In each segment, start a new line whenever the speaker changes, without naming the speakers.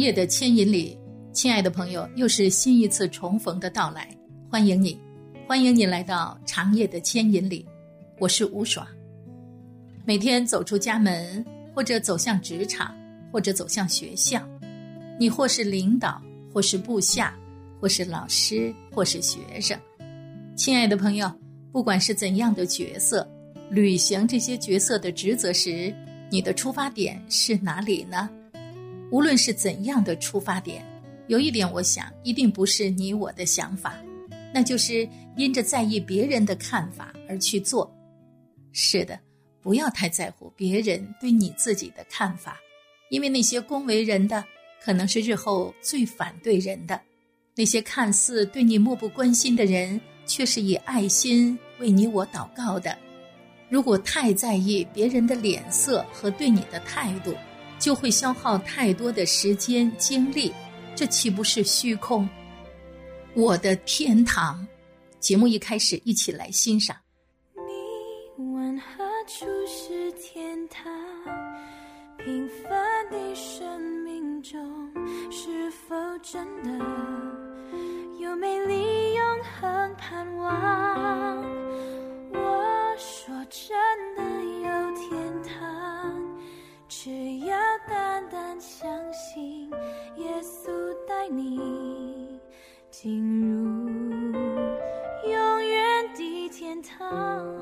夜的牵引里，亲爱的朋友，又是新一次重逢的到来，欢迎你，欢迎你来到长夜的牵引里。我是吴爽。每天走出家门，或者走向职场，或者走向学校，你或是领导，或是部下，或是老师，或是学生。亲爱的朋友，不管是怎样的角色，履行这些角色的职责时，你的出发点是哪里呢？无论是怎样的出发点，有一点我想一定不是你我的想法，那就是因着在意别人的看法而去做。是的，不要太在乎别人对你自己的看法，因为那些恭维人的，可能是日后最反对人的；那些看似对你漠不关心的人，却是以爱心为你我祷告的。如果太在意别人的脸色和对你的态度，就会消耗太多的时间精力，这岂不是虚空？我的天堂，节目一开始，一起来欣赏。
你问何处是天堂？平凡的生命中，是否真的有美丽永恒盼望？我说真的有天。只要单单相信，耶稣带你进入永远的天堂。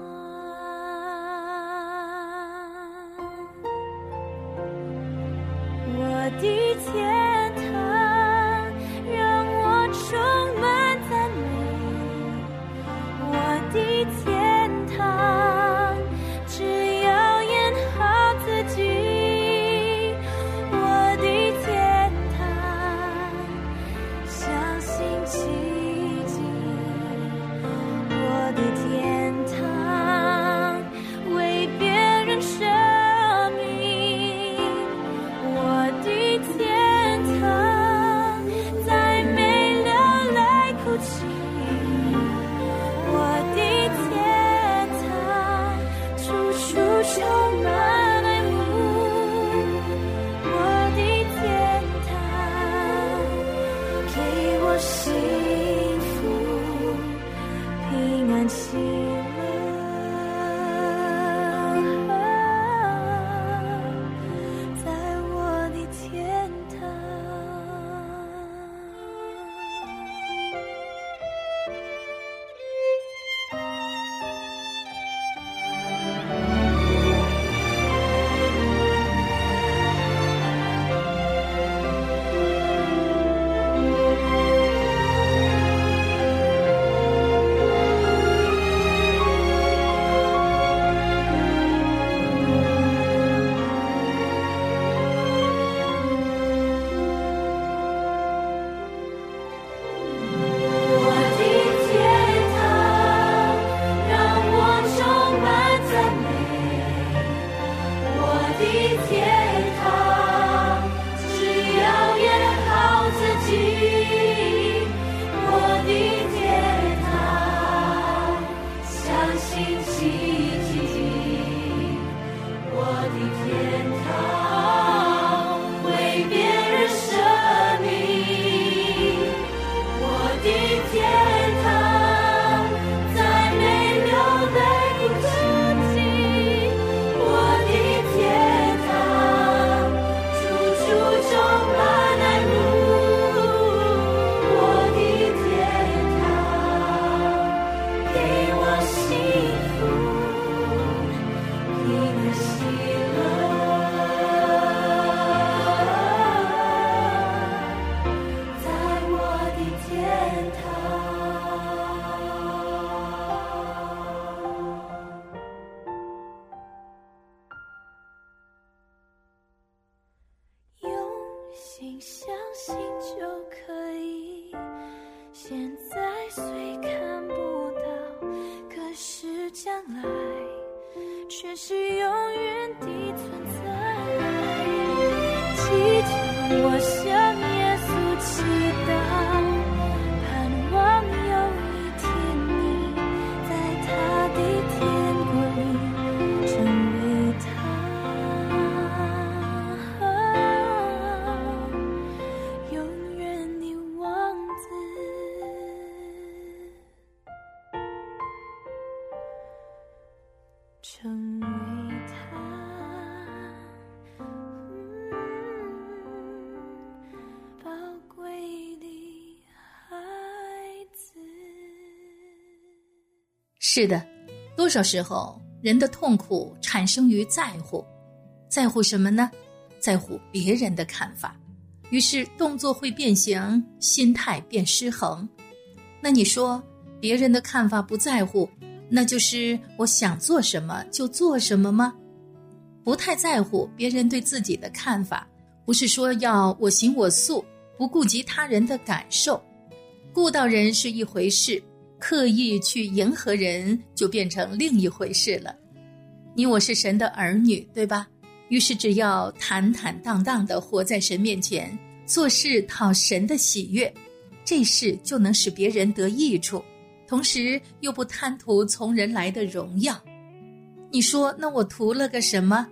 向耶稣祈祷，
是的，多少时候人的痛苦产生于在乎，在乎什么呢？在乎别人的看法，于是动作会变形，心态变失衡。那你说别人的看法不在乎，那就是我想做什么就做什么吗？不太在乎别人对自己的看法，不是说要我行我素，不顾及他人的感受。顾到人是一回事，刻意去迎合人就变成另一回事了。你我是神的儿女，对吧？于是只要坦坦荡荡的活在神面前，做事讨神的喜悦，这事就能使别人得益处，同时又不贪图从人来的荣耀。你说，那我图了个什么？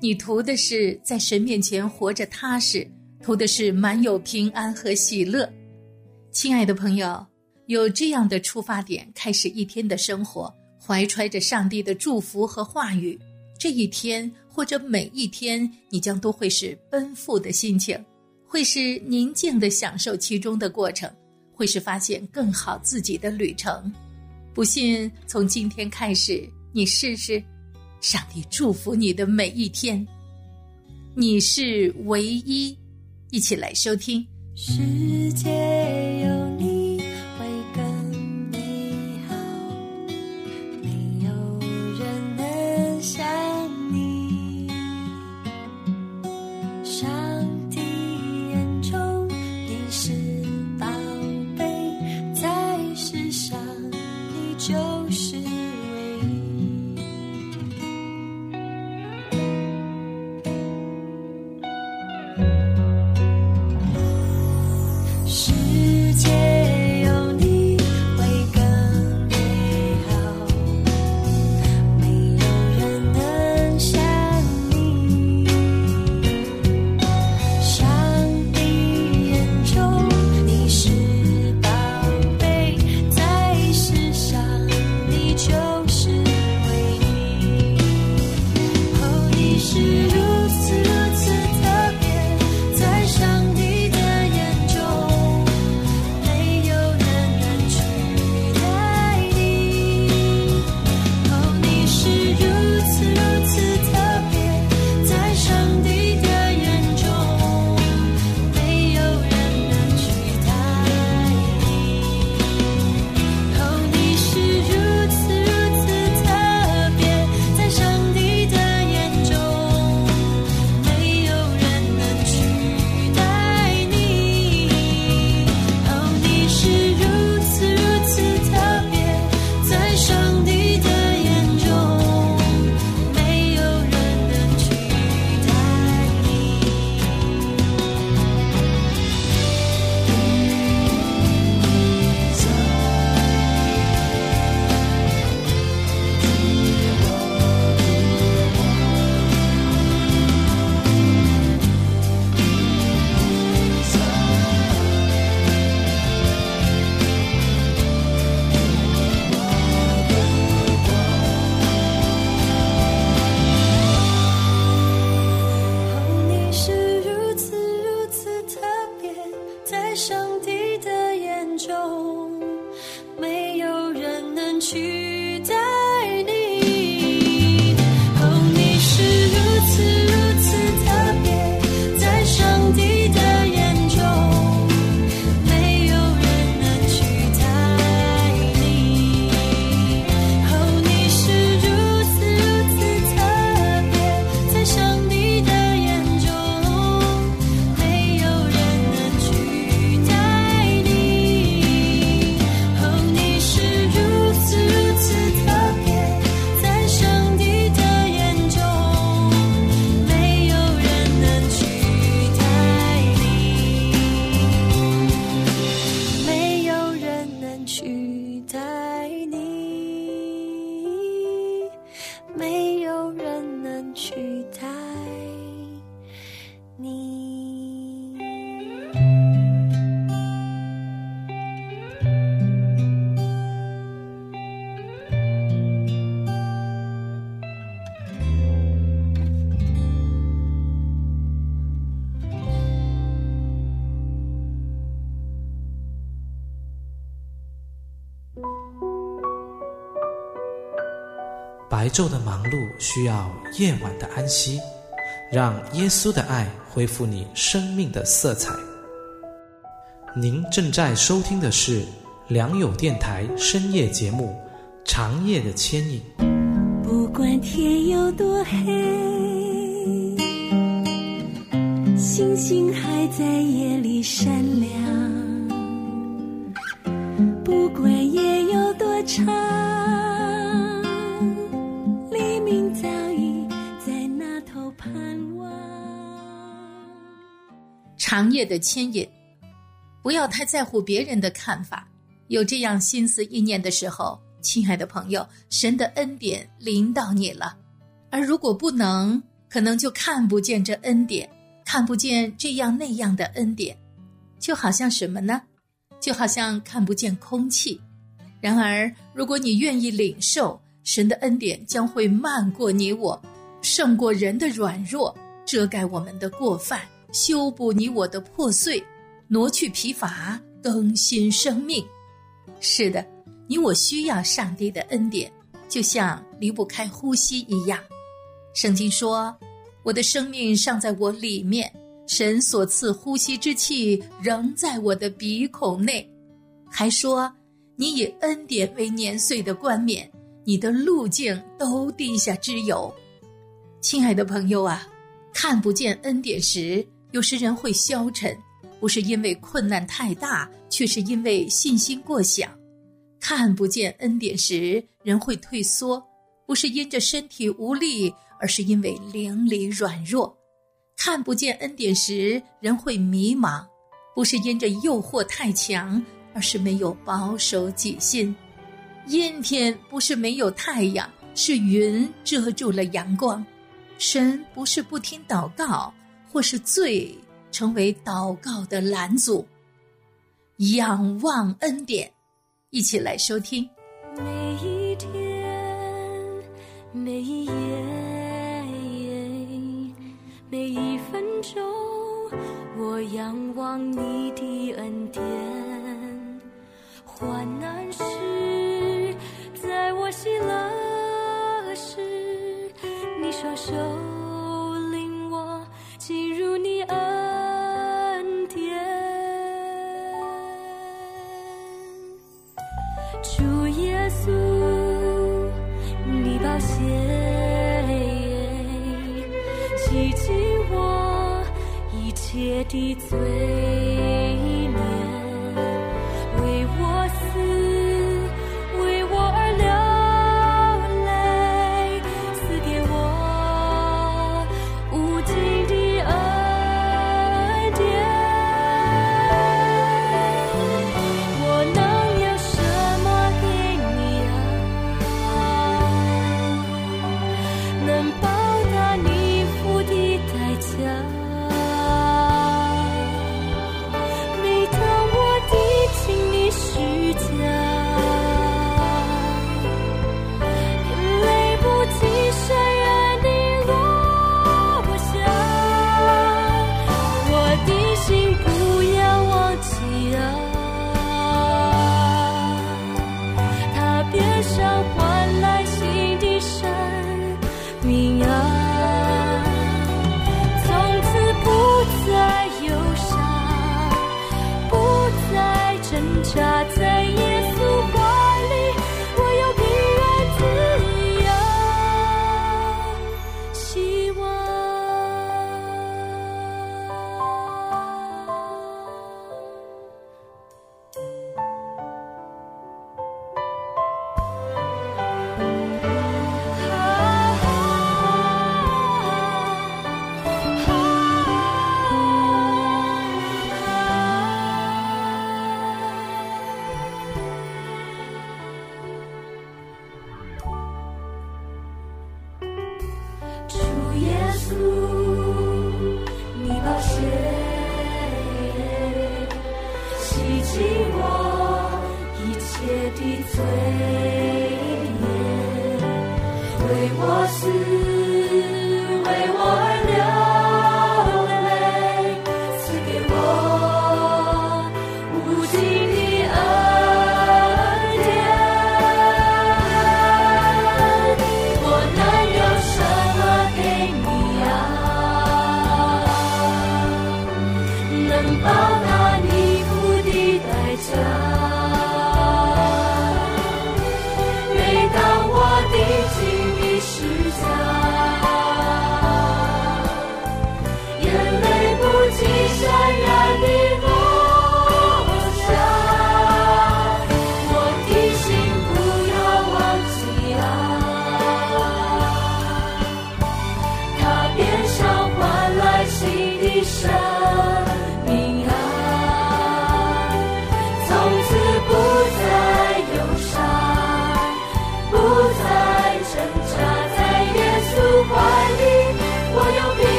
你图的是在神面前活着踏实，图的是满有平安和喜乐。亲爱的朋友，有这样的出发点，开始一天的生活，怀揣着上帝的祝福和话语，这一天或者每一天，你将都会是奔赴的心情，会是宁静的享受其中的过程，会是发现更好自己的旅程。不信，从今天开始，你试试，上帝祝福你的每一天。你是唯一，一起来收听。
世界
白昼的忙碌需要夜晚的安息，让耶稣的爱恢复你生命的色彩。您正在收听的是良友电台深夜节目《长夜的牵引》。
不管天有多黑，星星还在夜里闪亮。不管夜有多长，
业的牵引，不要太在乎别人的看法。有这样心思意念的时候，亲爱的朋友，神的恩典临到你了。而如果不能，可能就看不见这恩典，看不见这样那样的恩典，就好像什么呢？就好像看不见空气。然而，如果你愿意领受神的恩典，将会漫过你我，胜过人的软弱，遮盖我们的过犯，修补你我的破碎，挪去疲乏，更新生命。是的，你我需要上帝的恩典，就像离不开呼吸一样。圣经说：“我的生命尚在我里面，神所赐呼吸之气仍在我的鼻孔内。”还说：“你以恩典为年岁的冠冕，你的路径都地下之有。”亲爱的朋友啊，看不见恩典时，有时人会消沉，不是因为困难太大，却是因为信心过小；看不见恩典时，人会退缩，不是因着身体无力。而是因为灵里软弱，看不见恩典时，人会迷茫；不是因着诱惑太强，而是没有保守己心。阴天不是没有太阳，是云遮住了阳光。神不是不听祷告，或是罪成为祷告的拦阻。仰望恩典，一起来收听。
每一天，每一夜。每一分钟，我仰望你的恩典。患难时，在我喜乐时，你双手祝你恩典。主耶稣你保险洗净我一切的罪。我思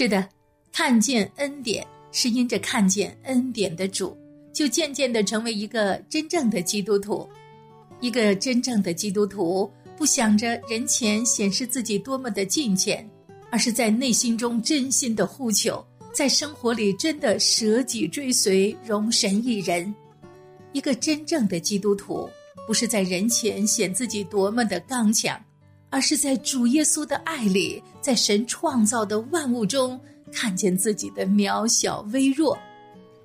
是的，看见恩典是因着看见恩典的主，就渐渐的成为一个真正的基督徒。一个真正的基督徒不想着人前显示自己多么的敬虔，而是在内心中真心的呼求，在生活里真的舍己追随，容神一人。一个真正的基督徒不是在人前显自己多么的刚强。而是在主耶稣的爱里，在神创造的万物中，看见自己的渺小微弱。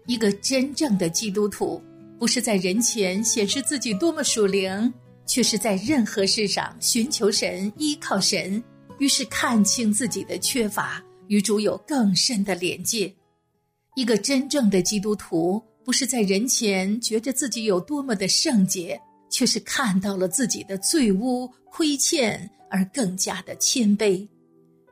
一个真正的基督徒，不是在人前显示自己多么属灵，却是在任何事上寻求神、依靠神，于是看清自己的缺乏，与主有更深的连接。一个真正的基督徒，不是在人前觉着自己有多么的圣洁。却是看到了自己的罪污、亏欠，而更加的谦卑。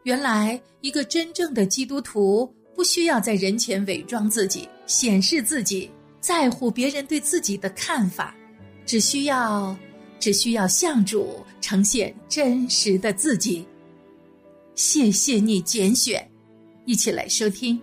原来，一个真正的基督徒不需要在人前伪装自己、显示自己，在乎别人对自己的看法，只需要，只需要向主呈现真实的自己。谢谢你拣选，一起来收听。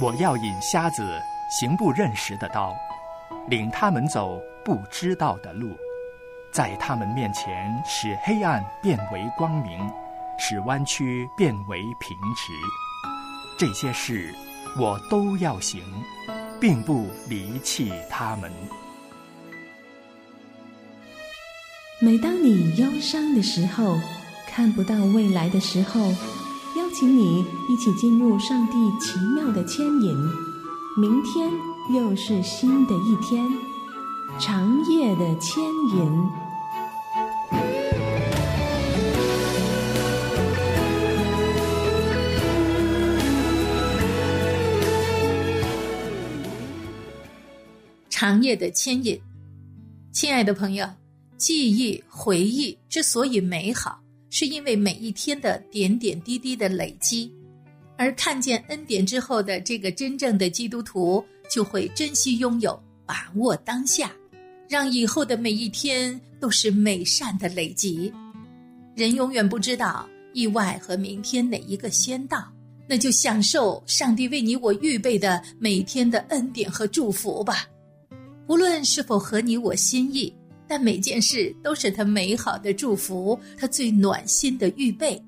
我要引瞎子行不认识的道，领他们走不知道的路，在他们面前使黑暗变为光明，使弯曲变为平直。这些事我都要行，并不离弃他们。
每当你忧伤的时候，看不到未来的时候，邀请你一起进入上帝奇妙的牵引。明天又是新的一天，长夜的牵引。
长夜的牵引，亲爱的朋友，记忆回忆之所以美好，是因为每一天的点点滴滴的累积。而看见恩典之后的这个真正的基督徒，就会珍惜拥有，把握当下，让以后的每一天都是美善的累积。人永远不知道意外和明天哪一个先到，那就享受上帝为你我预备的每天的恩典和祝福吧。无论是否合你我心意，但每件事都是他美好的祝福，他最暖心的预备。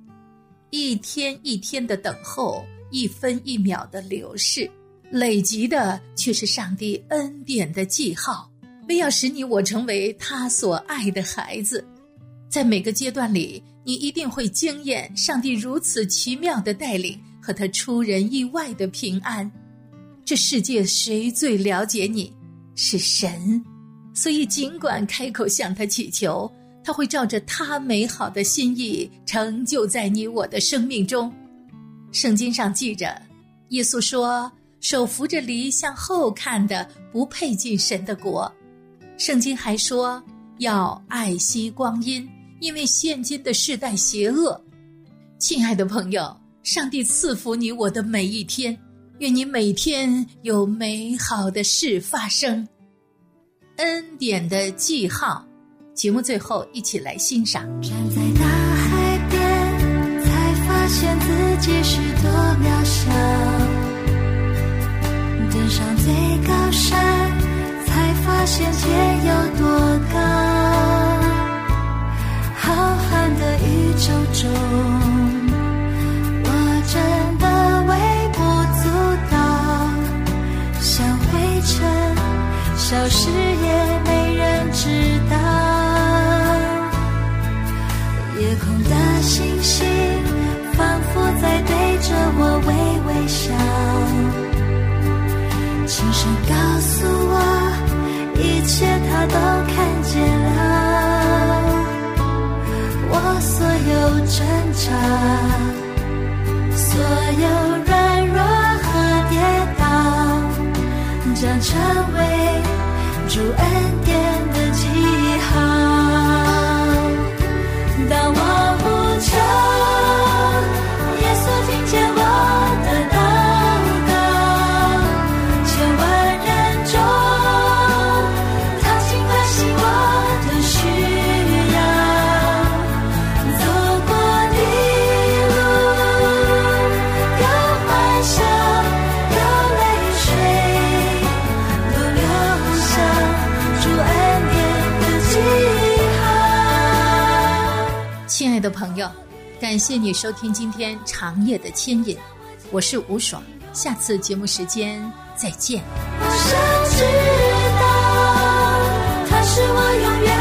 一天一天的等候，一分一秒的流逝，累积的却是上帝恩典的记号，为要使你我成为他所爱的孩子。在每个阶段里，你一定会惊艳上帝如此奇妙的带领和他出人意外的平安。这世界谁最了解你？是神，所以尽管开口向他祈求，他会照着他美好的心意成就在你我的生命中。圣经上记着，耶稣说：“手扶着犁向后看的，不配进神的国。”圣经还说：“要爱惜光阴，因为现今的世代邪恶。”亲爱的朋友，上帝赐福你我的每一天。愿你每天有美好的事发生，恩典的记号。节目最后，一起来欣赏。
站在大海边，才发现自己是多渺小；登上最高山，才发现天有多高。浩瀚的宇宙中，我真的微不足道，像灰尘，消失也没人知道。夜空的星星仿佛在对着我微微笑，轻声告诉我，一切他都看见了。我所有挣扎，主恩
爱的朋友，感谢你收听今天长夜的牵引，我是吴爽，下次节目时间再见。
我想知道，他是我永远